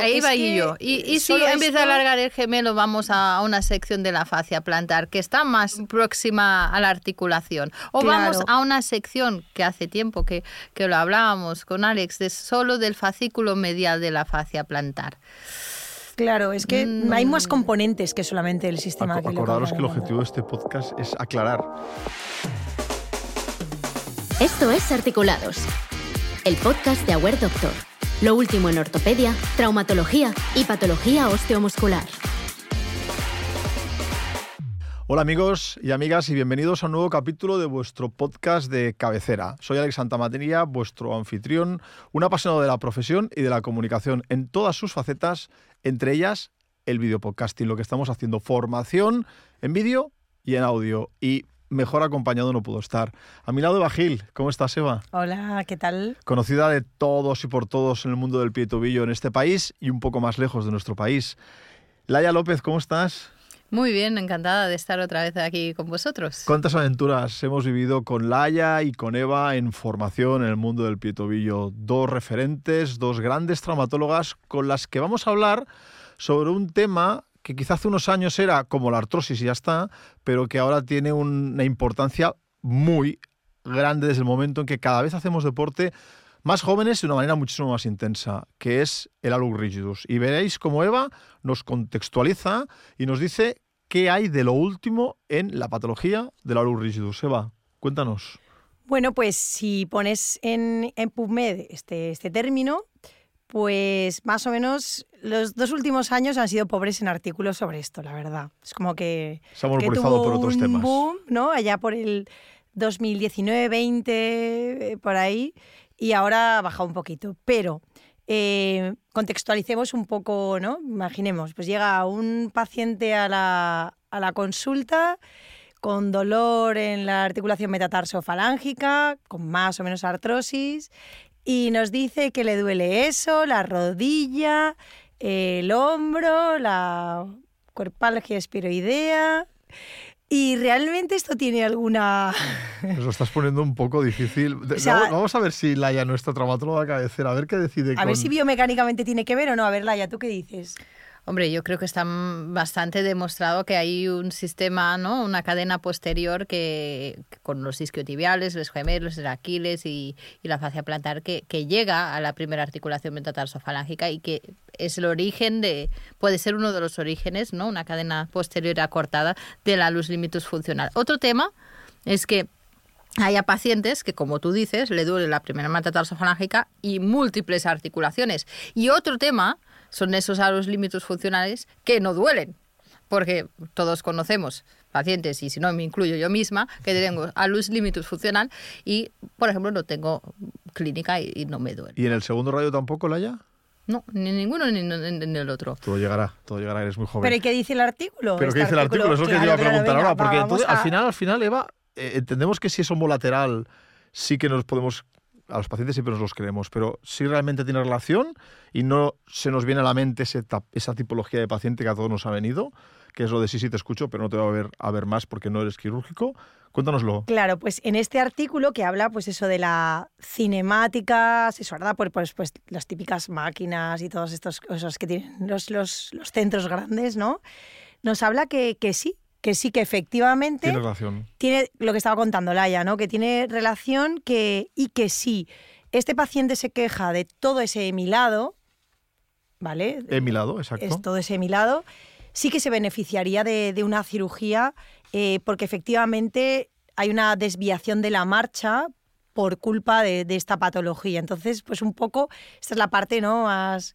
Ahí Es va que y yo. Y, y si empieza a esto- alargar el gemelo, vamos a una sección de la fascia plantar que está más próxima a la articulación. O Claro. vamos a una sección que hace tiempo que, que lo hablábamos con Alex, de solo del fascículo medial de la fascia plantar. Claro, es que Mm. hay más componentes que solamente el sistema. Le acordaros que el objetivo de este podcast es aclarar. Esto es Articulados, el podcast de Aware Doctor. Lo último en ortopedia, traumatología y patología osteomuscular. Hola amigos y amigas y bienvenidos a un nuevo capítulo de vuestro podcast de cabecera. Soy Alex Santamateria, vuestro anfitrión, un apasionado de la profesión y de la comunicación en todas sus facetas, entre ellas el videopodcasting, lo que estamos haciendo, formación en vídeo y en audio. Y mejor acompañado no puedo estar. A mi lado Eva Gil, ¿cómo estás Eva? Hola, ¿qué tal? conocida de todos y por todos en el mundo del pie y tobillo en este país y un poco más lejos de nuestro país. Laia López, ¿cómo estás? Muy bien, encantada de estar otra vez aquí con vosotros. ¿Cuántas aventuras hemos vivido con Laia y con Eva en formación en el mundo del pie y tobillo? Dos referentes, dos grandes traumatólogas con las que vamos a hablar sobre un tema que quizá hace unos años era como la artrosis y ya está, pero que ahora tiene una importancia muy grande desde el momento en que cada vez hacemos deporte más jóvenes de una manera muchísimo más intensa, que es el alug rigidus. Y veréis cómo Eva nos contextualiza y nos dice qué hay de lo último en la patología del alug rigidus. Eva, cuéntanos. Bueno, pues si pones en, en PubMed este, este término, pues más o menos los dos últimos años han sido pobres en artículos sobre esto, la verdad. Es como que, Se ha monopolizado por otros un temas. boom, ¿no? Allá por el 2019, 20, eh, por ahí, y ahora ha bajado un poquito. Pero eh, contextualicemos un poco, ¿no? Imaginemos, pues llega un paciente a la, a la consulta con dolor en la articulación metatarso-falángica, con más o menos artrosis, y nos dice que le duele eso, la rodilla, el hombro, la cuerpalgia espiroidea. Y realmente esto tiene alguna... Nos lo estás poniendo un poco difícil. De- O sea- vamos, a ver si Laia, nuestra traumatóloga de cabecera, a ver qué decide A con... ver si biomecánicamente tiene que ver o no. A ver, Laia, ¿tú qué dices? Hombre, yo creo que está bastante demostrado que hay un sistema, ¿no? Una cadena posterior que, con los isquiotibiales, los gemelos, el Aquiles y, y la fascia plantar que, que llega a la primera articulación metatarsofalágica y que es el origen de, puede ser uno de los orígenes, ¿no? Una cadena posterior acortada de la luz limitus funcional. Otro tema es que haya pacientes que, como tú dices, le duele la primera metatarsofalágica y múltiples articulaciones. Y otro tema son esos a los límites funcionales que no duelen. Porque todos conocemos pacientes, y si no me incluyo yo misma, que tengo alus limitus funcional y, por ejemplo, no tengo clínica y, y no me duele. ¿Y en el segundo radio tampoco, Laia? No, ni ninguno ni, ni- ni el otro. Todo llegará, todo llegará, eres muy joven. ¿Pero ¿y qué dice el artículo? ¿Pero Este qué dice el artículo? Es lo que yo iba a preguntar venga, ahora. Porque entonces, al a- final, al final, Eva, eh, entendemos que si es homolateral, sí que nos podemos. A los pacientes siempre nos los creemos, pero si realmente tiene relación y no se nos viene a la mente esa tipología de paciente que a todos nos ha venido, que es lo de sí, sí te escucho, pero no te voy a ver, a ver más porque no eres quirúrgico. Cuéntanoslo. Claro, pues en este artículo que habla pues eso de la cinemática asesorada por pues, pues, las típicas máquinas y todas estas cosas que tienen los, los, los centros grandes, ¿no? Nos habla que, que sí, que sí, que efectivamente Tiene relación. tiene lo que estaba contando Laia, ¿no? Que tiene relación que, y que sí, este paciente se queja de todo ese hemilado, ¿vale? Emilado, exacto. es todo ese hemilado, sí que se beneficiaría de, de una cirugía eh, porque efectivamente hay una desviación de la marcha por culpa de, de esta patología. Entonces, pues un poco, esta es la parte ¿no? más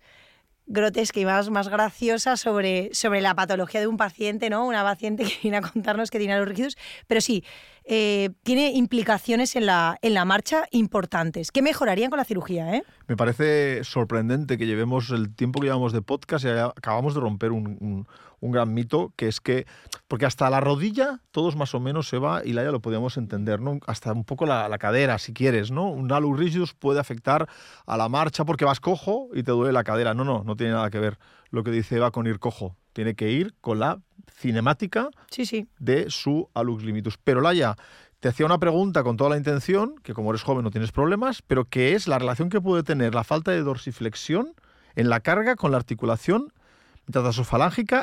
grotesca y más, más graciosa sobre, sobre la patología de un paciente, ¿no? Una paciente que viene a contarnos que tiene los pero sí, eh, tiene implicaciones en la, en la marcha importantes, que mejorarían con la cirugía, ¿eh? Me parece sorprendente que llevemos el tiempo que llevamos de podcast y acabamos de romper un- un gran mito, que es que, porque hasta la rodilla todos más o menos se va y la ya lo podíamos entender, ¿no? Hasta un poco la, la cadera, si quieres, ¿no? Un alus rigidus puede afectar a la marcha porque vas cojo y te duele la cadera. No, no, no tiene nada que ver lo que dice Eva con ir cojo. Tiene que ir con la cinemática Sí, sí. de su alux limitus. Pero Laia, te hacía una pregunta con toda la intención, que como eres joven no tienes problemas, pero que es la relación que puede tener la falta de dorsiflexión en la carga con la articulación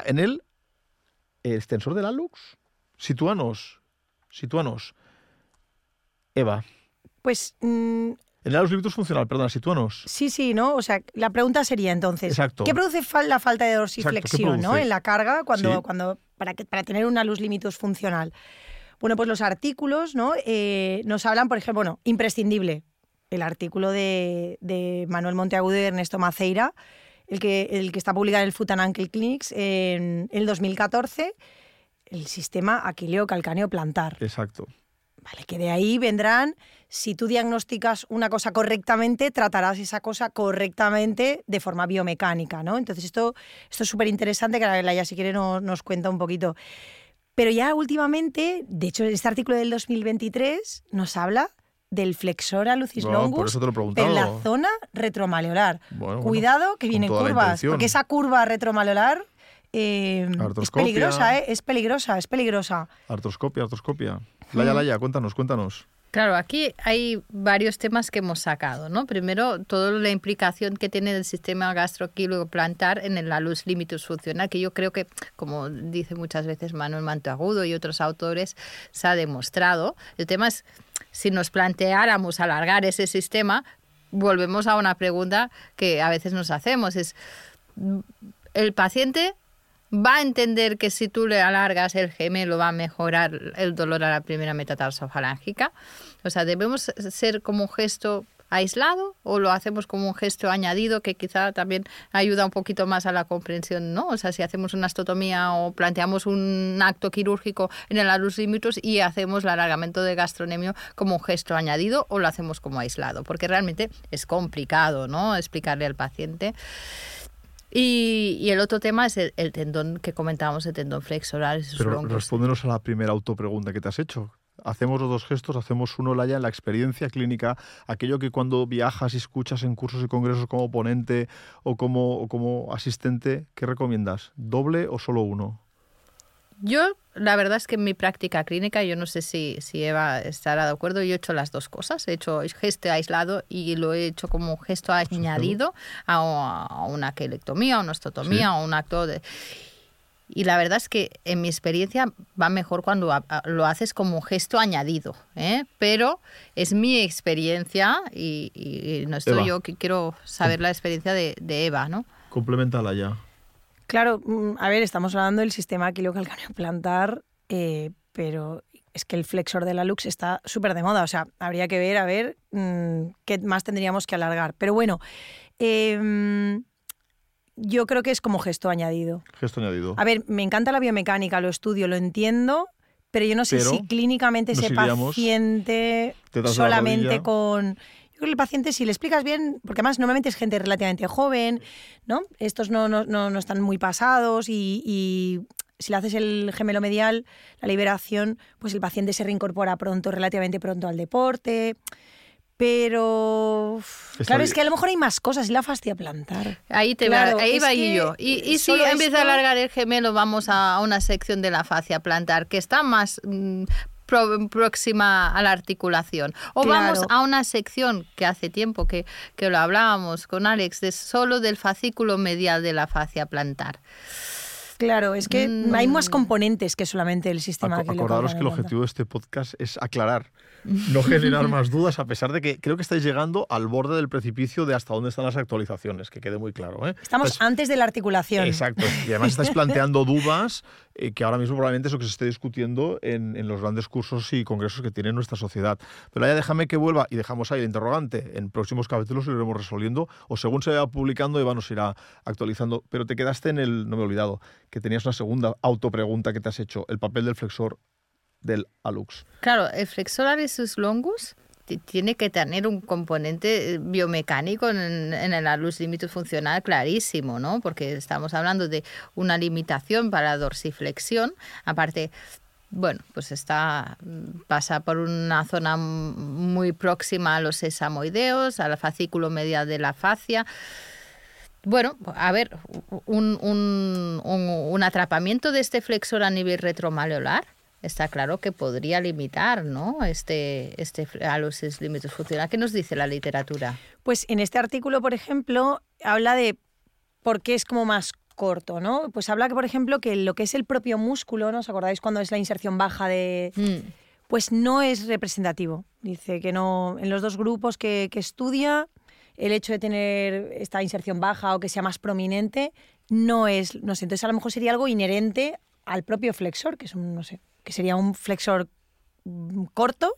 en el extensor del hallux. Sitúanos, sitúanos. Eva. Pues mm, En el limitus funcional, perdona, sitúanos. sí, sí, ¿no? O sea, la pregunta sería entonces, Exacto. ¿qué produce fal- la falta de Exacto, ¿qué dorsiflexión ¿no? en la carga cuando, Sí. cuando, para, que, para tener una luz limitus funcional? Bueno, pues los artículos ¿no? Eh, nos hablan, por ejemplo, bueno, imprescindible, el artículo de, de Manuel Monteagudo y Ernesto Maceira, el que, el que está publicado en el Foot and Ankle Clinics en el 2014, el sistema aquileo calcáneo plantar. Exacto. Vale, que de ahí vendrán, si tú diagnosticas una cosa correctamente, tratarás esa cosa correctamente de forma biomecánica, ¿no? Entonces esto, esto es súper interesante, que la ya si quiere nos, nos cuenta un poquito. Pero ya últimamente, de hecho este artículo del 2023 nos habla del flexor alucis No, por longus eso te lo he preguntado. en la zona retromaleolar. Bueno, bueno, Cuidado que vienen curvas, porque esa curva retromaleolar eh, es peligrosa, ¿eh? Es peligrosa, es peligrosa. Artroscopia, artroscopia. Laya, Laya, cuéntanos, cuéntanos. Claro, aquí hay varios temas que hemos sacado, ¿no? Primero, toda la implicación que tiene el sistema gastroquílico plantar en la luz limitus funcional, que yo creo que, como dice muchas veces Manuel Manteagudo y otros autores, se ha demostrado. El tema es, si nos planteáramos alargar ese sistema, volvemos a una pregunta que a veces nos hacemos, es, ¿el paciente va a entender que si tú le alargas el gemelo va a mejorar el dolor a la primera metatarsofalágica. O sea, debemos ser como un gesto aislado o lo hacemos como un gesto añadido que quizá también ayuda un poquito más a la comprensión, ¿no? O sea, si hacemos una estotomía o planteamos un acto quirúrgico en el alus limitus y hacemos el alargamiento de gastronemio como un gesto añadido o lo hacemos como aislado, porque realmente es complicado, ¿no? Explicarle al paciente. Y, y, el otro tema es el, el, tendón que comentábamos, el tendón flexoral. Pero respóndenos a la primera autopregunta que te has hecho. Hacemos los dos gestos, hacemos uno, Laya, en la experiencia clínica, aquello que cuando viajas y escuchas en cursos y congresos como ponente o como, o como asistente, ¿qué recomiendas? ¿Doble o solo uno? Yo, la verdad es que en mi práctica clínica, yo no sé si, si Eva estará de acuerdo, yo he hecho las dos cosas. He hecho gesto aislado y lo he hecho como un gesto añadido a, a una quelectomía, a una ostotomía, a un acto de... Y la verdad es que en mi experiencia va mejor cuando lo haces como un gesto añadido, ¿eh? pero es mi experiencia y, y no estoy Eva. yo que quiero saber la experiencia de, de Eva, ¿no? Complementala ya. Claro, mm, a ver, estamos hablando del sistema aquilocalcáneo plantar, eh, pero es que el flexor de la Lux está súper de moda. O sea, habría que ver, a ver, mmm, qué más tendríamos que alargar. Pero bueno, eh, yo creo que es como gesto añadido. Gesto añadido. A ver, me encanta la biomecánica, lo estudio, lo entiendo, pero yo no sé Pero si clínicamente ese paciente solamente con... Yo creo que el paciente, si le explicas bien, porque además normalmente es gente relativamente joven, ¿no? Estos no, no, no, no están muy pasados y, y si le haces el gemelo medial, la liberación, pues el paciente se reincorpora pronto, relativamente pronto al deporte. Pero Está claro, bien. es que a lo mejor hay más cosas y la fascia plantar. Ahí te Claro, va, ahí va que y yo. Y, y si empieza a esto- alargar el gemelo, vamos a una sección de la fascia plantar que está más mm, pro- próxima a la articulación. O Claro. vamos a una sección que hace tiempo que, que lo hablábamos con Alex, de solo del fascículo medial de la fascia plantar. Claro, es que Mm. hay más componentes que solamente el sistema aquilocalcáneo acordaros que el objetivo de este podcast es aclarar, no generar más dudas, a pesar de que creo que estáis llegando al borde del precipicio de hasta dónde están las actualizaciones, que quede muy claro. ¿eh? Estamos Entonces, antes de la articulación. Exacto. Y además estáis planteando dudas eh, que ahora mismo probablemente es lo que se esté discutiendo en, en los grandes cursos y congresos que tiene nuestra sociedad. Pero ya déjame que vuelva y dejamos ahí el interrogante. En próximos capítulos lo iremos resolviendo o según se vaya publicando Eva nos irá actualizando. Pero te quedaste en el, no me he olvidado, que tenías una segunda autopregunta que te has hecho, el papel del flexor del alux. Claro, el flexor alesus longus tiene que tener un componente eh, biomecánico en, en el alus limitus funcional clarísimo, ¿no? Porque estamos hablando de una limitación para la dorsiflexión. Aparte, bueno, pues está pasa por una zona muy próxima a los sesamoideos, al fascículo medial de la fascia. Bueno, a ver, un, un- un- un atrapamiento de este flexor a nivel retromaleolar está claro que podría limitar, ¿no? Este, este a los límites funcionales. ¿Qué nos dice la literatura? Pues en este artículo, por ejemplo, habla de porque es como más corto, ¿no? Pues habla que, por ejemplo, que lo que es el propio músculo, ¿no? ¿Os acordáis cuando es la inserción baja de...? Mm. Pues no es representativo. Dice que no, en los dos grupos que, que estudia, el hecho de tener esta inserción baja o que sea más prominente no es, no sé, entonces a lo mejor sería algo inherente al propio flexor, que es un, no sé, que sería un flexor mm, corto,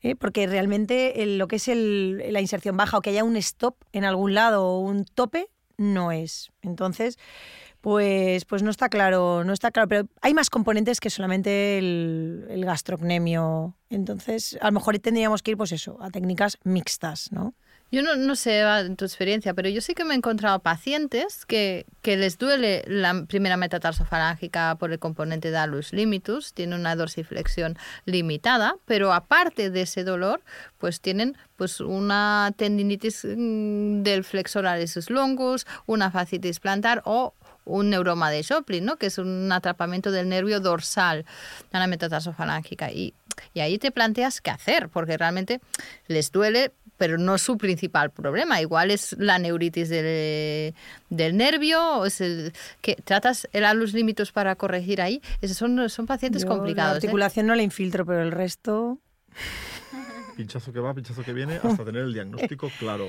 ¿eh? porque realmente lo que es la inserción baja o que haya un stop en algún lado o un tope, no es. Entonces, pues, pues no está claro, no está claro, pero hay más componentes que solamente el, el gastrocnemio. Entonces, a lo mejor tendríamos que ir, pues eso, a técnicas mixtas, ¿no? Yo no, no sé tu experiencia, pero yo sí que me he encontrado pacientes que, que les duele la primera metatarsofalágica por el componente de alus limitus, tiene una dorsiflexión limitada, pero aparte de ese dolor, pues tienen pues una tendinitis mm, del flexor longus, una fascitis plantar o un neuroma de Joplin, ¿no? que es un atrapamiento del nervio dorsal de una metatarsofalágica. Y, y ahí te planteas qué hacer, porque realmente les duele, pero no es su principal problema. Igual es la neuritis del, del nervio, o es el, que tratas el alus limitus para corregir ahí. Esos son, son pacientes Yo complicados. La ¿eh? articulación no la infiltro, pero el resto... Pinchazo que va, pinchazo que viene, hasta tener el diagnóstico claro.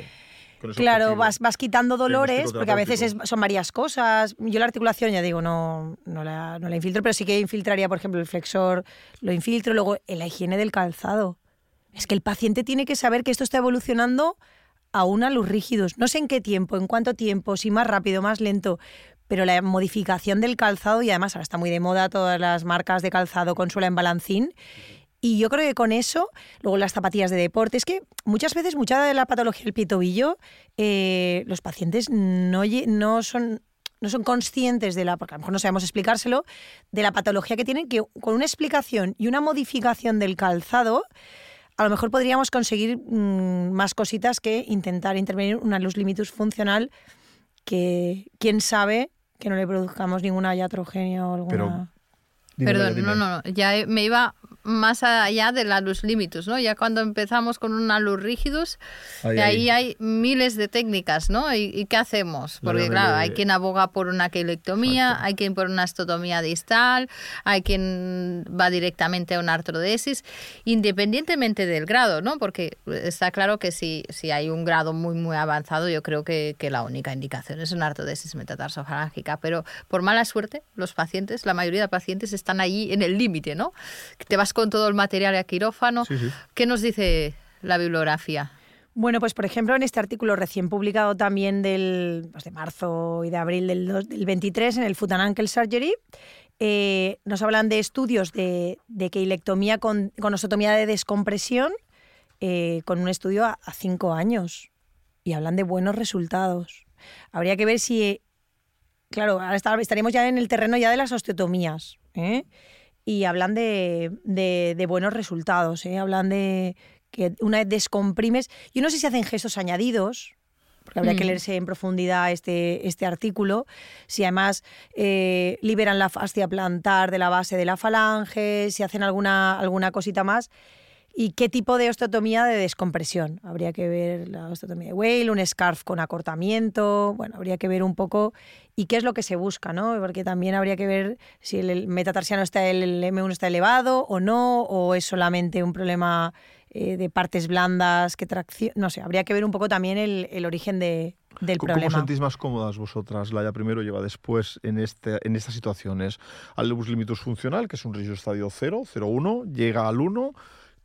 Claro, vas, vas quitando dolores, porque a veces es- son varias cosas. Yo la articulación, ya digo, no, no, la, no la infiltro, pero sí que infiltraría, por ejemplo, el flexor, lo infiltro, luego en la higiene del calzado. Es que el paciente tiene que saber que esto está evolucionando a una luz rígidos. No sé en qué tiempo, en cuánto tiempo, si más rápido, más lento, pero la modificación del calzado, y además ahora está muy de moda todas las marcas de calzado con suela en balancín, y yo creo que con eso, luego las zapatillas de deporte, es que muchas veces, mucha de la patología del pie tobillo, eh, los pacientes no, son no son conscientes de la, porque a lo mejor no sabemos explicárselo, de la patología que tienen, que con una explicación y una modificación del calzado, a lo mejor podríamos conseguir mm, más cositas que intentar intervenir una luz limitus funcional que quién sabe que no le produzcamos ninguna iatrogenia o alguna... Dime, Perdón, dime. no, no, no, ya me iba más allá de la luz limitus, ¿no? Ya cuando empezamos con una luz rígidos, Ahí, ahí ahí. hay miles de técnicas, ¿no? ¿Y, y qué hacemos? Porque claro, hay quien aboga por una queilectomía, Exacto. hay quien por una estotomía distal, hay quien va directamente a una artrodesis, independientemente del grado, ¿no? Porque está claro que si, si hay un grado muy, muy avanzado, yo creo que, que la única indicación es una artrodesis metatarsofalágica, pero por mala suerte, los pacientes, la mayoría de pacientes están ahí en el límite, ¿no? Te vas con todo el material a quirófano. Sí, sí. ¿Qué nos dice la bibliografía? Bueno, pues por ejemplo, en este artículo recién publicado también del, pues, de marzo y de abril del, dos- del 23 en el Foot and Ankle Surgery, eh, nos hablan de estudios de, de queilectomía con, con osteotomía de descompresión eh, con un estudio a, a cinco años y hablan de buenos resultados. Habría que ver si, eh, claro, ahora estaríamos ya en el terreno ya de las osteotomías ¿eh? y hablan de, de- de buenos resultados, ¿eh? hablan de que una vez descomprimes, yo no sé si hacen gestos añadidos, porque habría que Mm. leerse en profundidad este, este artículo, si además eh, liberan la fascia plantar de la base de la falange, si hacen alguna, alguna cosita más. ¿Y qué tipo de osteotomía de descompresión? Habría que ver la osteotomía de Whale, un scarf con acortamiento, bueno, habría que ver un poco y qué es lo que se busca, ¿no? Porque también habría que ver si el- metatarsiano está, el M1 está elevado o no, o es solamente un problema eh, de partes blandas que tracción, no sé, habría que ver un poco también el, el origen de, del ¿Cómo problema. sentís más cómodas vosotras, Laia primero lleva después en, este, en estas situaciones? Al lebus limitus funcional, que es un rígido estadio 0, 0-1, llega al 1,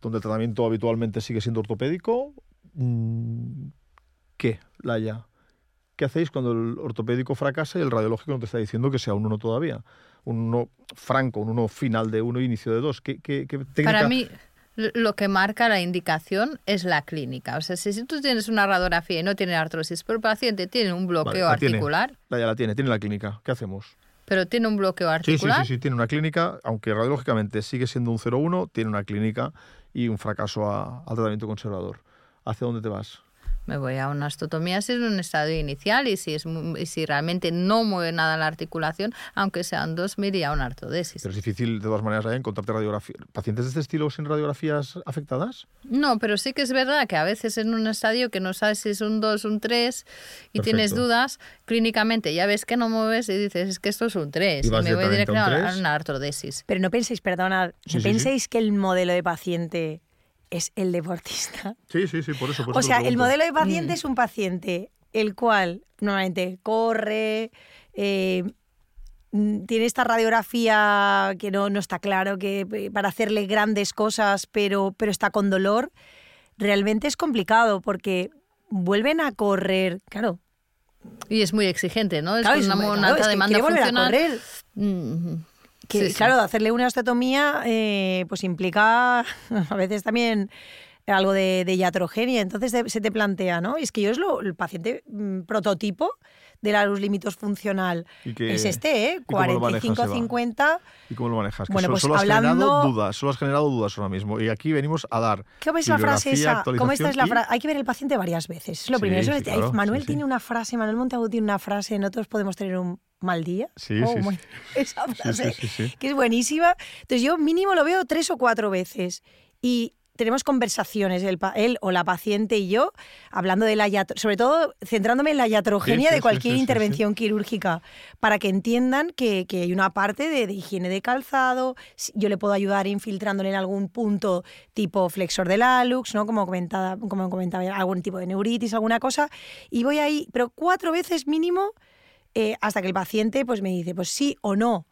donde el tratamiento habitualmente sigue siendo ortopédico. Mm, ¿Qué, Laia? ¿Qué hacéis cuando el ortopédico fracasa y el radiológico no te está diciendo que sea un 1 todavía? Un 1 franco, un 1 final de 1 inicio de 2. ¿Qué, qué, qué técnica? Para mí, lo que marca la indicación es la clínica. O sea, si, tú tienes una radiografía y no tiene artrosis, pero el paciente tiene un Vale, bloqueo la tiene. articular, Laia la tiene, tiene la clínica. ¿Qué hacemos? pero tiene un bloqueo Sí, sí, articular, sí, sí, tiene una clínica, aunque radiológicamente sigue siendo un 0-1, tiene una clínica y un fracaso a- al tratamiento conservador. ¿Hacia dónde te vas? Me voy a una osteotomía si es un estadio inicial y si, es, y si realmente no mueve nada la articulación, aunque sean dos, me iría a una artrodesis. Pero es difícil, de todas maneras, ¿eh? encontrarte radiografía. ¿Pacientes de este estilo sin radiografías afectadas? No, pero sí que es verdad que a veces en un estadio que no sabes si es un 2, un 3 y tienes dudas, clínicamente ya ves que no mueves y dices, es que esto es un 3 y, me voy directamente a una artrodesis. Pero no penséis, perdona, no penséis que el modelo de paciente es el deportista. Sí, sí, sí, por eso. o sea, el modelo de paciente mm. es un paciente el cual normalmente corre, eh, mm, tiene esta radiografía que no, no, está claro, que eh, para hacerle grandes cosas, pero, pero está con dolor, realmente es complicado porque vuelven a correr, claro. Y es muy exigente, ¿no? Es una, una alta demanda funcional. A correr. Mm, que, claro, hacerle una osteotomía eh, pues implica a veces también algo de, de iatrogenia. Entonces se te plantea, ¿no? Y es que yo es lo, el paciente mm, prototipo de la luz límitos funcional. es este, ¿eh? 45-50. ¿Y cómo lo manejas? bueno, pues solo has generado dudas, solo has generado dudas ahora mismo. Y aquí venimos a dar. ¿Qué ves la frase esa? ¿Cómo esta es la frase? Hay que ver el paciente varias veces. Es lo primero. Manuel tiene una frase, Manuel Montagu tiene una frase, nosotros podemos tener un mal día. Sí, oh, sí, Esa frase, que es buenísima. Entonces yo mínimo lo veo tres o cuatro veces. Y tenemos conversaciones, él, o la paciente y yo, hablando de la sobre todo centrándome en la iatrogenia de cualquier intervención quirúrgica, para que entiendan que, hay una parte de, higiene de calzado, yo le puedo ayudar infiltrándole en algún punto tipo flexor del alux, ¿no? como, comentaba, como comentaba, algún tipo de neuritis, alguna cosa, y voy ahí, pero cuatro veces mínimo eh, hasta que el paciente pues, me dice, pues sí o no.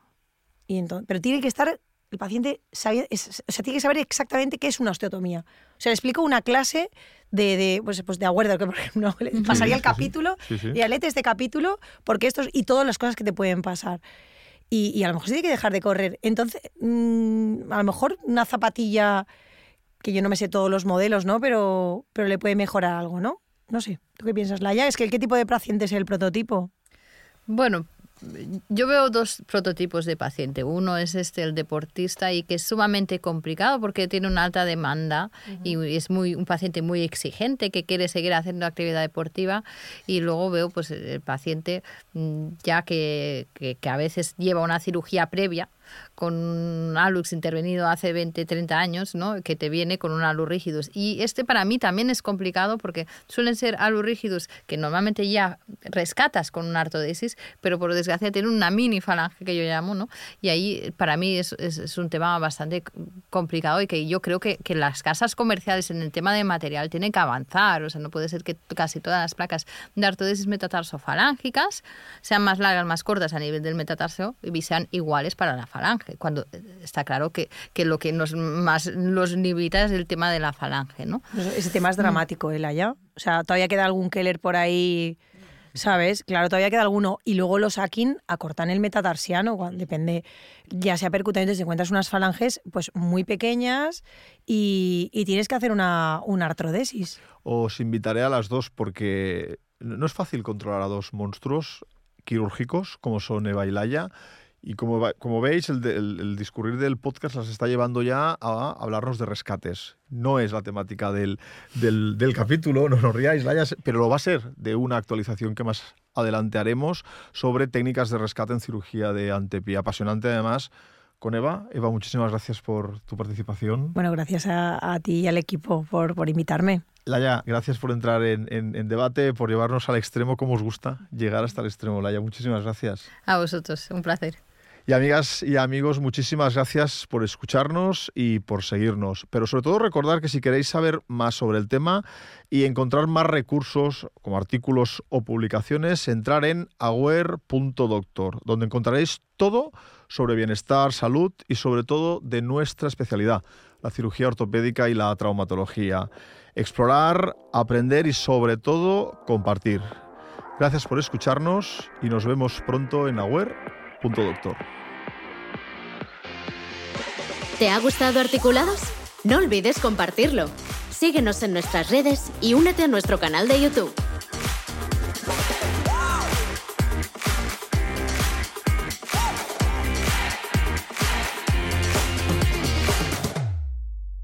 Y entonces, pero tiene que estar el paciente sabe, o sea, tiene que saber exactamente qué es una osteotomía. O sea, le explico una clase de, de pues, pues de acuerdo, que por ejemplo pasaría el capítulo y alete este capítulo porque estos y todas las cosas que te pueden pasar. Y, y a lo mejor se tiene que dejar de correr. Entonces, mm, a lo mejor una zapatilla, que yo no me sé todos los modelos, ¿no? Pero, pero le puede mejorar algo, ¿no? No sé. ¿Tú qué piensas, Laia? Es que ¿qué tipo de paciente es el prototipo? Bueno, yo veo dos prototipos de paciente. Uno es este, el deportista, y que es sumamente complicado porque tiene una alta demanda y es muy un paciente muy exigente que quiere seguir haciendo actividad deportiva. Y luego veo pues el paciente mm, ya que, que a veces lleva una cirugía previa con un alux intervenido hace 20, 30 años, ¿no? que te viene con un alus rígidos. Y este para mí también es complicado porque suelen ser alus rígidos que normalmente ya rescatas con una artodesis, pero por desgracia tiene una mini falange que yo llamo, ¿no? Y ahí para mí es, es, un tema bastante complicado y que yo creo que, que, las casas comerciales en el tema de material tienen que avanzar. O sea, no puede ser que casi todas las placas de artodesis metatarsofalángicas sean más largas, más cortas a nivel del metatarso y sean iguales para la falange falange, cuando está claro que, que lo que nos más los limita es el tema de la falange, ¿no? Ese tema es dramático, ¿eh, allá. O sea, todavía queda algún Keller por ahí, ¿sabes? Claro, todavía queda alguno. Y luego los Akin acortan el metatarsiano, depende, ya sea percutante, si encuentras unas falanges pues muy pequeñas y, y tienes que hacer una, una artrodesis. Os invitaré a las dos porque no es fácil controlar a dos monstruos quirúrgicos como son Eva y Laia y como, como veis, el, el, discurrir del podcast las está llevando ya a hablarnos de rescates. No es la temática del, del, del capítulo, no nos riáis, pero lo va a ser de una actualización que más adelante haremos sobre técnicas de rescate en cirugía de antepia. Apasionante además con Eva. Eva, muchísimas gracias por tu participación. Bueno, gracias a, a ti y al equipo por, por invitarme. Laya, gracias por entrar en, en, en, debate, por llevarnos al extremo como os gusta, llegar hasta el extremo. Laya, muchísimas gracias. A vosotros, un placer. Y amigas y amigos, muchísimas gracias por escucharnos y por seguirnos. Pero sobre todo recordar que si queréis saber más sobre el tema y encontrar más recursos como artículos o publicaciones, entrar en aware.doctor, donde encontraréis todo sobre bienestar, salud y sobre todo de nuestra especialidad, la cirugía ortopédica y la traumatología. Explorar, aprender y sobre todo compartir. Gracias por escucharnos y nos vemos pronto en ¿Te ha gustado Articulados? No olvides compartirlo. Síguenos en nuestras redes y únete a nuestro canal de YouTube.